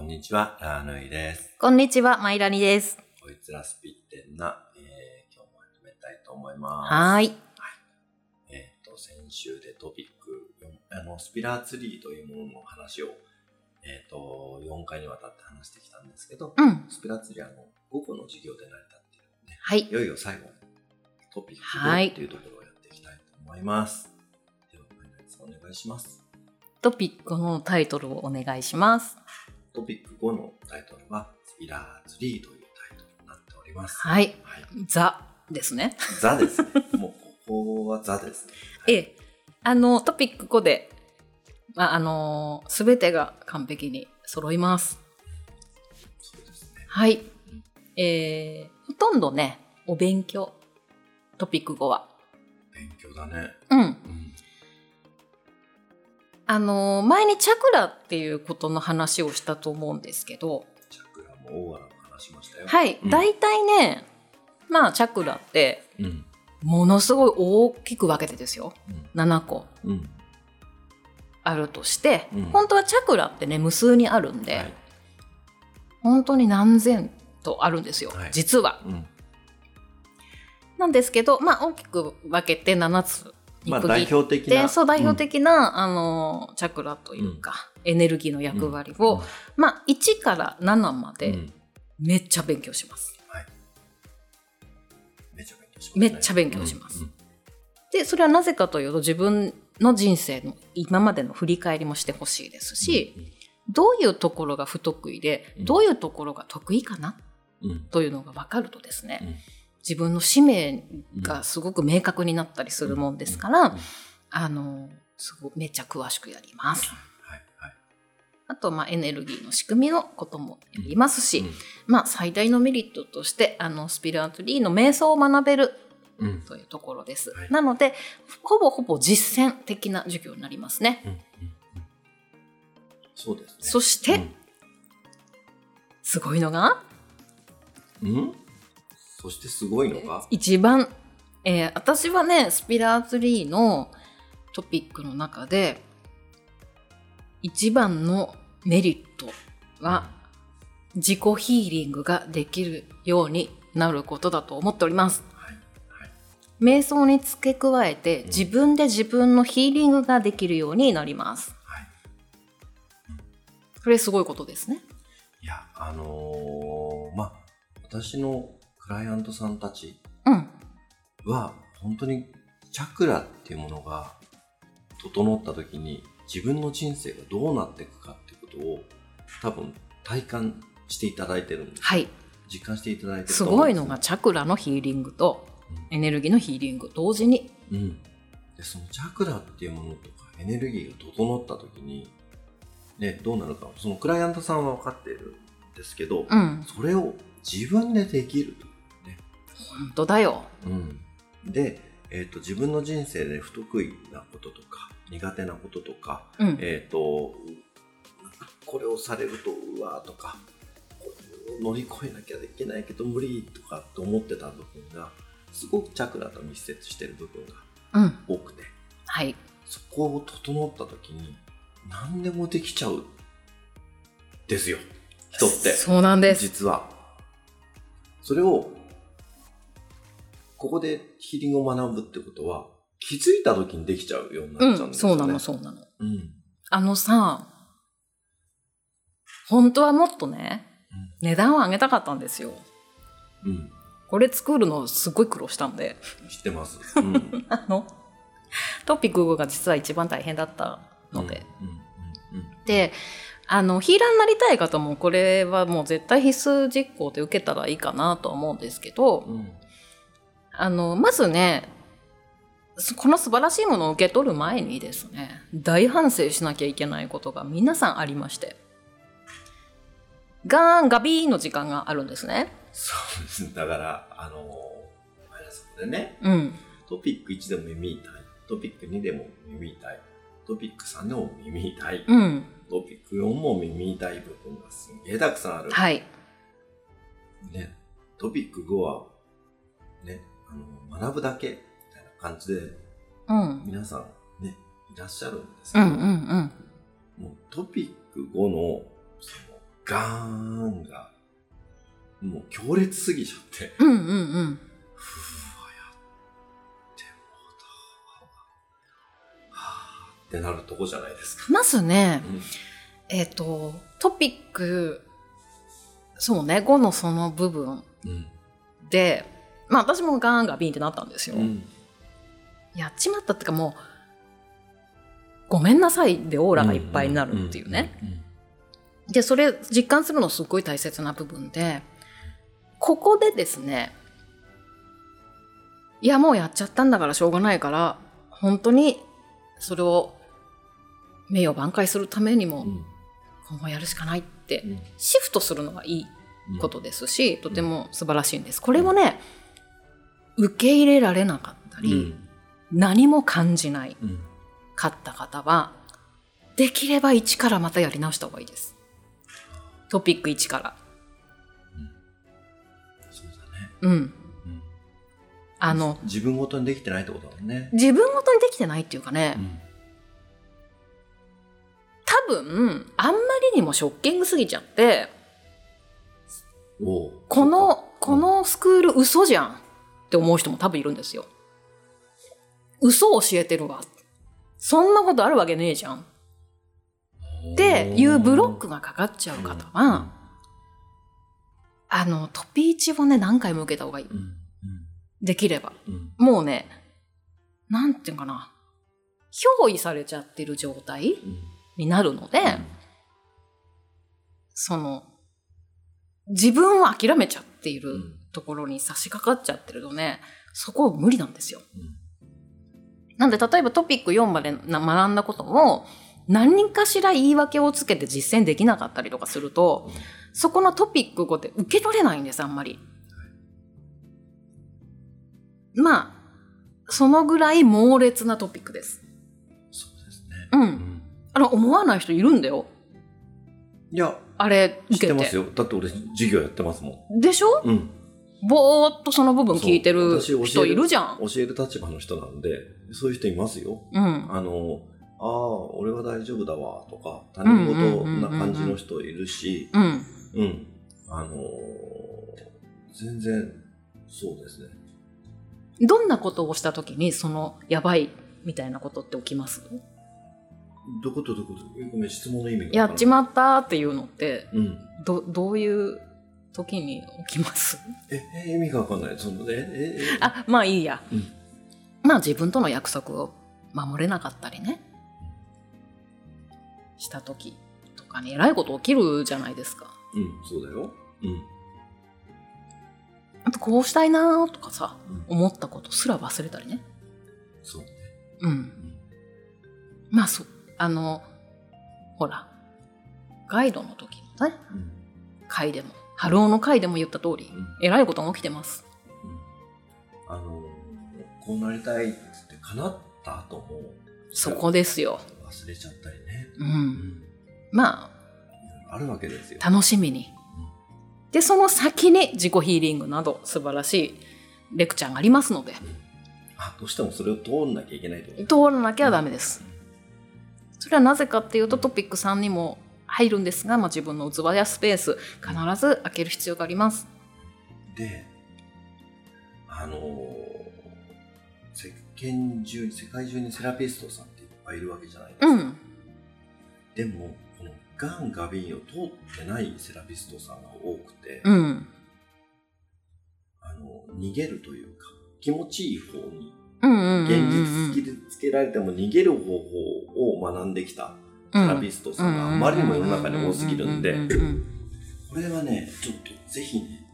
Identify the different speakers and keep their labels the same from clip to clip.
Speaker 1: こんにちは、ラーヌイです。
Speaker 2: こんにちは、マイラニです。
Speaker 1: こいつらスピッテンな、えー、今日も始めたいと思います。
Speaker 2: はーい。
Speaker 1: えっ、と、先週でトピック4、あの、スピラーツリーというものの話を、えっ、と、4回にわたって話してきたんですけど、
Speaker 2: うん。
Speaker 1: スピラーツリーはあの、午後の授業で成り立っているので、
Speaker 2: はい。
Speaker 1: いよいよ最後のトピック
Speaker 2: はい
Speaker 1: 5というところをやっていきたいと思います。では、マイナさんお願いします。
Speaker 2: トピックのタイトルをお願いします。
Speaker 1: トピック5のタイトルは、スピラーツリーというタイトルになっております。
Speaker 2: はい。
Speaker 1: はい。
Speaker 2: ザですね。
Speaker 1: ザですね。もうここはザですね。
Speaker 2: ええ。あの、トピック5で、まあ、あのすべてが完璧に揃います。
Speaker 1: そうですね。
Speaker 2: はい。えー、ほとんどね、お勉強。トピック5は。
Speaker 1: 勉強だね。
Speaker 2: うん。
Speaker 1: うん。
Speaker 2: あの前にチャクラっていうことの話をしたと思うんですけど、
Speaker 1: チャクラも話しましたよ。
Speaker 2: はい。
Speaker 1: うん
Speaker 2: 大体ね、まあ、チャクラって、
Speaker 1: うん。
Speaker 2: ものすごい大きく分けてですよ。
Speaker 1: うん。
Speaker 2: 7個
Speaker 1: うん。
Speaker 2: あるとして、
Speaker 1: うん
Speaker 2: 本当はチャクラってね無数にあるんで、
Speaker 1: はい。
Speaker 2: 本当に何千とあるんですよ、
Speaker 1: はい
Speaker 2: 実は。
Speaker 1: うん。
Speaker 2: なんですけど、まあ、大きく分けて7つに
Speaker 1: まあ代表的な。
Speaker 2: そう代表的な、あのチャクラというか、エネルギーの役割を、
Speaker 1: うん
Speaker 2: まあ、1から7まで
Speaker 1: うん
Speaker 2: めっちゃ勉強します。
Speaker 1: めっちゃ勉強します、ね。
Speaker 2: めっちゃ勉強します
Speaker 1: うん
Speaker 2: でそれはなぜかというと自分の人生の今までの振り返りもしてほしいですし、どういうところが不得意で、
Speaker 1: うん
Speaker 2: どういうところが得意かな
Speaker 1: うん。うん。
Speaker 2: というのが分かるとですね、
Speaker 1: うん
Speaker 2: 自分の使命がすごく明確になったりするもんですから、
Speaker 1: うん
Speaker 2: あのすごいめっちゃ詳しくやります。
Speaker 1: はい。はい。
Speaker 2: あと、まあ、エネルギーの仕組みのこともやりますし、
Speaker 1: うん
Speaker 2: まあ、最大のメリットとしてあのスピラートリーの瞑想を学べる
Speaker 1: うん。
Speaker 2: というところです。
Speaker 1: はい
Speaker 2: なのでほぼほぼ実践的な授業になりますね。
Speaker 1: そうですね。
Speaker 2: そして、すごいのが
Speaker 1: うん？うんそしてすごいのが、
Speaker 2: 一番、えー私はねスピラーツリーのトピックの中で一番のメリットは自己ヒーリングができるようになることだと思っております。
Speaker 1: はい。はい。
Speaker 2: 瞑想に付け加えて自分で自分のヒーリングができるようになります。
Speaker 1: はい。
Speaker 2: これすごいことですね。
Speaker 1: いや、あのーまあ、私のクライアントさんたち
Speaker 2: うん。
Speaker 1: は、本当にチャクラっていうものが整った時に自分の人生がどうなっていくかってことを多分体感していただいてるんです。
Speaker 2: はい。
Speaker 1: 実感していただいてる
Speaker 2: すごいのがチャクラのヒーリングとエネルギーのヒーリング同時に。
Speaker 1: うん。うん。で、そのチャクラっていうものとかエネルギーが整った時に、ね、どうなるか、そのクライアントさんは分かっているんですけど、
Speaker 2: うん。
Speaker 1: それを自分でできると。
Speaker 2: 本当だよ。
Speaker 1: うん、で、えーと、自分の人生で不得意なこととか苦手なこととか、
Speaker 2: うん。
Speaker 1: えー、とこれをされるとうわーとか乗り越えなきゃいけないけど無理とかと思ってた部分がすごくチャクラと密接してる部分が
Speaker 2: うん。
Speaker 1: 多くて
Speaker 2: はい。
Speaker 1: そこを整った時に何でもできちゃうですよ人って。
Speaker 2: そうなんです。
Speaker 1: 実は。それを、ここでヒーリングを学ぶってことは、気づいた時にできちゃうようになっちゃうん
Speaker 2: うん。
Speaker 1: ですよね。
Speaker 2: そうなの、そうなの。
Speaker 1: うん。
Speaker 2: あのさ、本当はもっとね、値段を上げたかったんですよ。
Speaker 1: うん。
Speaker 2: これ作るのすごい苦労したんで。
Speaker 1: 知ってます。うん。
Speaker 2: あの、トピックが実は一番大変だったので。
Speaker 1: うん。うん。
Speaker 2: で、あの、ヒーラーになりたい方もこれはもう絶対必須実行で受けたらいいかなと思うんですけど、
Speaker 1: うん。うん。
Speaker 2: あの、まずね、この素晴らしいものを受け取る前にですね、大反省しなきゃいけないことが皆さんありまして、ガーンガビーンの時間があるんですね。
Speaker 1: そうです。だから、あのー、あれそこでね、
Speaker 2: うん。
Speaker 1: トピック1でも耳痛い。トピック2でも耳痛い。トピック3でも耳痛い。
Speaker 2: うん。
Speaker 1: トピック4も耳痛い部分がすんげえたくさんある。
Speaker 2: はい。
Speaker 1: ね、トピック5は、ね、あの、学ぶだけ、みたいな感じで、
Speaker 2: うん。
Speaker 1: 皆さん、ね、いらっしゃるんですけど、
Speaker 2: うんうんうん。
Speaker 1: もうトピック5の、その、ガーンが、もう強烈すぎちゃって、
Speaker 2: うんうんうん。
Speaker 1: ふわ、やってもうた。はぁってなるとこじゃないですか。
Speaker 2: まずね、
Speaker 1: うん
Speaker 2: えっ、と、トピック、そうね、5のその部分
Speaker 1: うん。
Speaker 2: で、まあ私もガーンガビンってなったんですよ。
Speaker 1: うん。
Speaker 2: やっちまったってかもう、ごめんなさいでオーラがいっぱいになるっていうね。
Speaker 1: うん。うん
Speaker 2: で、それ実感するのすっごい大切な部分で、ここでですね、いやもうやっちゃったんだからしょうがないから、本当にそれを名誉挽回するためにも
Speaker 1: うん
Speaker 2: 今後やるしかないって
Speaker 1: うん
Speaker 2: シフトするのがいいことですし、とても素晴らしいんです。これもね、受け入れられなかったり、
Speaker 1: うん
Speaker 2: 何も感じない
Speaker 1: うん
Speaker 2: かった方は、できれば一からまたやり直した方がいいです。トピック1から。
Speaker 1: そうだね。
Speaker 2: うん。
Speaker 1: うん
Speaker 2: あの、
Speaker 1: 自分ごとにできてないってことだもんね。
Speaker 2: 自分ごとにできてないっていうかね、
Speaker 1: うん
Speaker 2: 多分、あんまりにもショッキングすぎちゃって、この、このスクール嘘じゃんって思う人も多分いるんですよ。嘘を教えてるわ。そんなことあるわけねえじゃん。っていうブロックがかかっちゃう方は、あの、トピーチをね、何回も受けた方がいい。できれば。
Speaker 1: うん
Speaker 2: もうね、なんていうかな、憑依されちゃってる状態
Speaker 1: うん
Speaker 2: になるので、
Speaker 1: うん
Speaker 2: その、自分を諦めちゃっていうる
Speaker 1: ん
Speaker 2: ところに差し掛かっちゃってるとね、そこ無理なんですよ。
Speaker 1: うん
Speaker 2: なんで、例えばトピック4までな学んだことを、何かしら言い訳をつけて実践できなかったりとかすると、そこのトピック5って受け取れないんです、あんまり。まあ、そのぐらい猛烈なトピックです。
Speaker 1: そうですね。
Speaker 2: う。
Speaker 1: うんん
Speaker 2: あの、思わない人いるんだよ。
Speaker 1: いや、
Speaker 2: あれ、
Speaker 1: 知っ
Speaker 2: 受けて。
Speaker 1: てますよ。だって俺、授業やってますも
Speaker 2: でしょ？
Speaker 1: ん。うん。
Speaker 2: ぼーっとその部分聞いて
Speaker 1: る
Speaker 2: 人いるじゃん。
Speaker 1: 教える立場の人なんで、そういう人いますよ。
Speaker 2: うん。
Speaker 1: あの、ああ、俺は大丈夫だわ、とか、他人事な感じの人いるし、
Speaker 2: うん。
Speaker 1: うん。あのー全然、そうですね。
Speaker 2: どんなことをしたときに、その、やばいみたいなことって起きます？
Speaker 1: どことどことごめん、質問の意味が
Speaker 2: やっち
Speaker 1: ま
Speaker 2: まったっていうのって、
Speaker 1: うん。
Speaker 2: ど、どういう時に起きます？
Speaker 1: え、え意味がわかんない。その、え、え、え、
Speaker 2: あ、まあいいや。
Speaker 1: うん
Speaker 2: まあ自分との約束を守れなかったりね。した時とかに、えらいこと起きるじゃないですか。
Speaker 1: うん、そうだよ。うん。
Speaker 2: あとこうしたいなーとかさ、
Speaker 1: うん、
Speaker 2: 思ったことすら忘れたりね。
Speaker 1: そうね。
Speaker 2: うん。
Speaker 1: うん。
Speaker 2: まあそう、あの、ほら、ガイドの時のね、
Speaker 1: うん。
Speaker 2: 回でも、春尾の回でも言った通り、
Speaker 1: うん。
Speaker 2: えらいことが起きてます。
Speaker 1: あの、こうなりたいっつって叶った後も、
Speaker 2: そこですよ。
Speaker 1: 忘れちゃったりね。
Speaker 2: う。
Speaker 1: うんん。
Speaker 2: ま
Speaker 1: あるわけですよ。
Speaker 2: あ、楽しみに。で、その先に自己ヒーリングなど素晴らしいレクチャーがありますので、
Speaker 1: あ、どうしてもそれを通んなきゃいけないと
Speaker 2: 通らなきゃダメです。それはなぜかっていうとトピック3にも入るんですが、まあ、自分の器やスペース必ず開ける必要があります。
Speaker 1: で、あの世間中に、世界中にセラピストさんっていっぱいいるわけじゃないですか。
Speaker 2: うん。
Speaker 1: でも、このガン、ガビンを通ってないセラピストさんが多くて、
Speaker 2: うん。
Speaker 1: あの、逃げるというか、気持ちいい方に、現
Speaker 2: うん
Speaker 1: 実突きつけられても逃げる方法を学んできたセラピストさんがあまりにも世の中に多すぎるんで、これはね、ちょっとぜひね、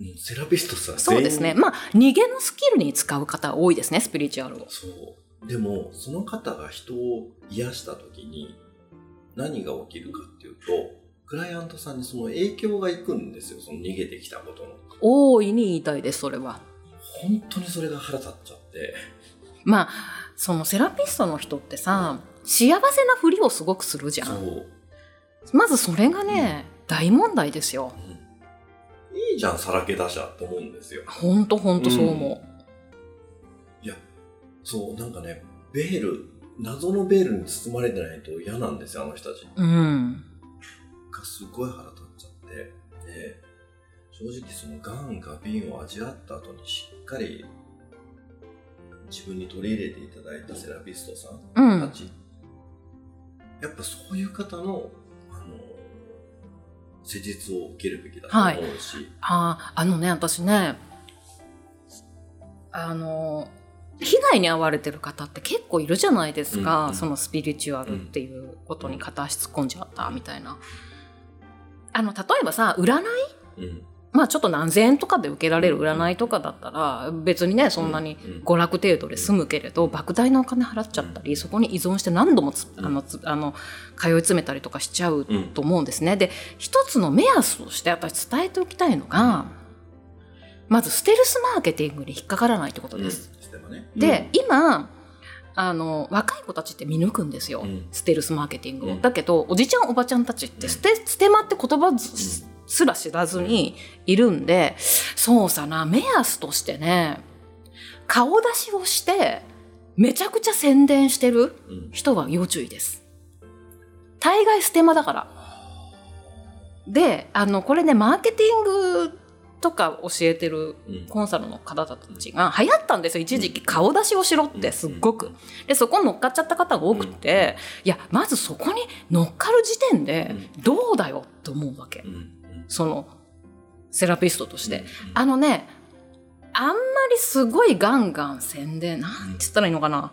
Speaker 1: うんセラピストさん
Speaker 2: そうですね。まあ、逃げのスキルに使う方多いですね、スピリチュアルを。
Speaker 1: そう。でも、その方が人を癒した時に何が起きるかっていうと、クライアントさんにその影響がいくんですよ、その逃げてきたことの。
Speaker 2: 大いに言いたいです、それは。
Speaker 1: 本当にそれが腹立っちゃって。
Speaker 2: まあ、そのセラピストの人ってさ、幸せなふりをすごくするじゃ。
Speaker 1: ん
Speaker 2: まずそれがね、大問題ですよ。
Speaker 1: うん。いいじゃん、さらけ出しゃって思うんですよ。
Speaker 2: ほんとほんとそう思
Speaker 1: いや、そう、なんかね、ベール、謎のベールに包まれてないと嫌なんですよ、あの人たち。
Speaker 2: う。うん。
Speaker 1: かすごい腹立っちゃって、で、正直そのがんが瓶を味わった後にしっかり自分に取り入れていただいたセラピストさ
Speaker 2: うん
Speaker 1: んたち、やっぱそういう方の、あの、施術を受けるべきだと思うし、
Speaker 2: ああのね私ねあの被害に遭われてる方って結構いるじゃないですか、
Speaker 1: うんうん
Speaker 2: そのスピリチュアルっていうことに片足突っ込んじゃったみたいな。あの例えばさ占い
Speaker 1: うん
Speaker 2: まあちょっと何千円とかで受けられる占いとかだったら別にねそんなに
Speaker 1: うん
Speaker 2: 娯楽程度で済むけれど莫大なお金払っちゃったりそこに依存して何度もつあのつあの通い詰めたりとかしちゃう
Speaker 1: うん。
Speaker 2: と思うんですね。で一つの目安として私伝えておきたいのがまずステルスマーケティングに引っかからないってことです。で、今あの若い子たちって見抜くんですよ、
Speaker 1: うん。
Speaker 2: ステルスマーケティングを。
Speaker 1: うん
Speaker 2: だけどおじちゃんおばちゃんたちってステステマって言葉すすら知らずにいるんで、そうさな目安としてね顔出しをしてめちゃくちゃ宣伝してる
Speaker 1: うん。
Speaker 2: 人は要注意です。大概ステマだから。であのこれねマーケティングとか教えてる
Speaker 1: うん。
Speaker 2: コンサルの方たちが流行ったんですよ。一時期顔出しをしろってすっごく。でそこに乗っかっちゃった方が多くて、いやまずそこに乗っかる時点でどうだよって思うわけそのセラピストとして。
Speaker 1: うん
Speaker 2: あのねあんまりすごいガンガン宣伝なんて言ったらいいのかな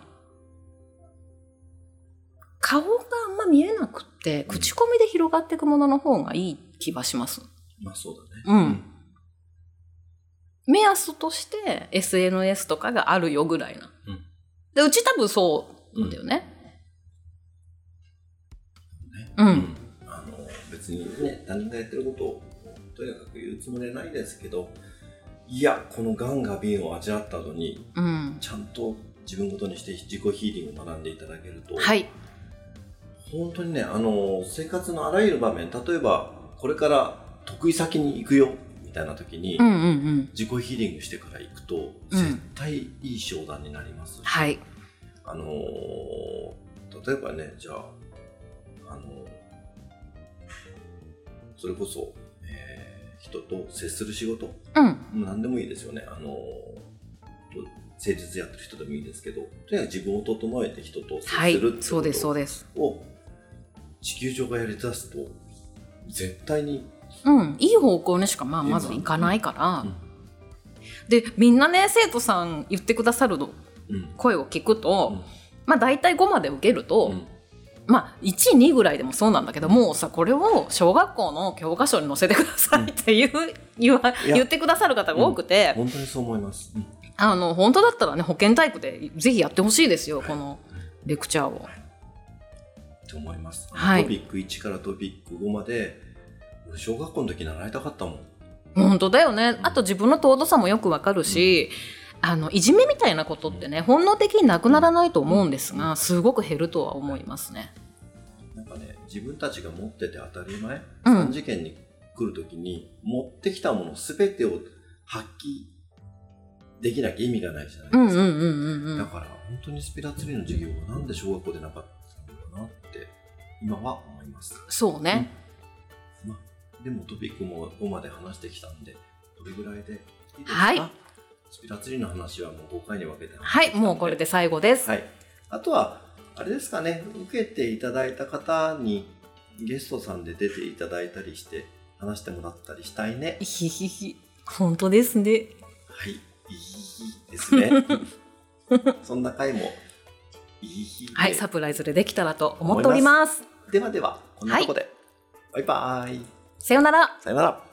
Speaker 2: 顔があんま見えなくって口コミで広がっていくものの方がいい気はします。
Speaker 1: まあそうだね。
Speaker 2: うん目安として SNS とかがあるよぐらいな。
Speaker 1: うん
Speaker 2: でうち多分そうなんだよね。
Speaker 1: ね
Speaker 2: うん。
Speaker 1: あの別にね他人がやってることをとにかく言うつもりはないですけどいやこのガンが瓶を味わった後に
Speaker 2: うん。
Speaker 1: ちゃんと自分ごとにして自己ヒーリングを学んでいただけると、
Speaker 2: はい。
Speaker 1: 本当にねあの生活のあらゆる場面例えばこれから得意先に行くよみたいな時に、
Speaker 2: うんうんうん。
Speaker 1: 自己ヒーリングしてから行くと、
Speaker 2: うん
Speaker 1: 絶対いい商談になりますし、
Speaker 2: はい。
Speaker 1: あのー例えばね、じゃあ、あのーそれこそ、えー人と接する仕事、
Speaker 2: うん。
Speaker 1: 何でもいいですよね。あの誠実やってる人でもいいですけど、とにかく自分を整えて人と接
Speaker 2: はい
Speaker 1: するって。
Speaker 2: そうです、そう
Speaker 1: こ
Speaker 2: です。
Speaker 1: とを地球上がやり出すと、絶対に、
Speaker 2: うん。いい方向にしかまあまずいかないから。
Speaker 1: うん
Speaker 2: で、みんなね、生徒さん言ってくださるの
Speaker 1: うん
Speaker 2: 声を聞くと、
Speaker 1: うん
Speaker 2: まあ大体5まで受けると、
Speaker 1: うん
Speaker 2: まあ1、2ぐらいでもそうなんだけど、もうさ、これを小学校の教科書に載せてくださいっていう、言わ
Speaker 1: いや
Speaker 2: 言ってくださる方が多くて、
Speaker 1: 本当にそう思います。うん
Speaker 2: あの、本当だったらね、保健体育でぜひやってほしいですよ、このレクチャーを。
Speaker 1: って思います。
Speaker 2: はい
Speaker 1: トピック1からトピック5まで、俺小学校の時習いたかったもん。
Speaker 2: 本当だよね。あと自分の尊さもよくわかるし、あの、いじめみたいなことってね、本能的になくならないと思うんですが、すごく減るとは思いますね。
Speaker 1: なんかね、自分たちが持ってて当たり前、
Speaker 2: うん
Speaker 1: 3次元に来るときに、持ってきたものすべてを発揮できなきゃ意味がないじゃないですか。
Speaker 2: うんうんうんうんうん。
Speaker 1: だから、本当にスピラツリーの授業がなんで小学校でなかったのかなって、今は思います。
Speaker 2: そうね。
Speaker 1: まあ、でもトピックも5まで話してきたんで、どれぐらいでいいですか？
Speaker 2: はい
Speaker 1: スピラツリーの話はもう5回に分けて
Speaker 2: はい、もうこれで最後です。
Speaker 1: はい。あとは、あれですかね、受けていただいた方にゲストさんで出ていただいたりして、話してもらったりしたいね。
Speaker 2: ひひひ。本当ですね。
Speaker 1: はい。いいですね。そんな回も、いい日で
Speaker 2: はい、サプライズでできたらと思っております。
Speaker 1: ではでは、こんなとこで。バイバイ。
Speaker 2: さようなら。
Speaker 1: さよなら。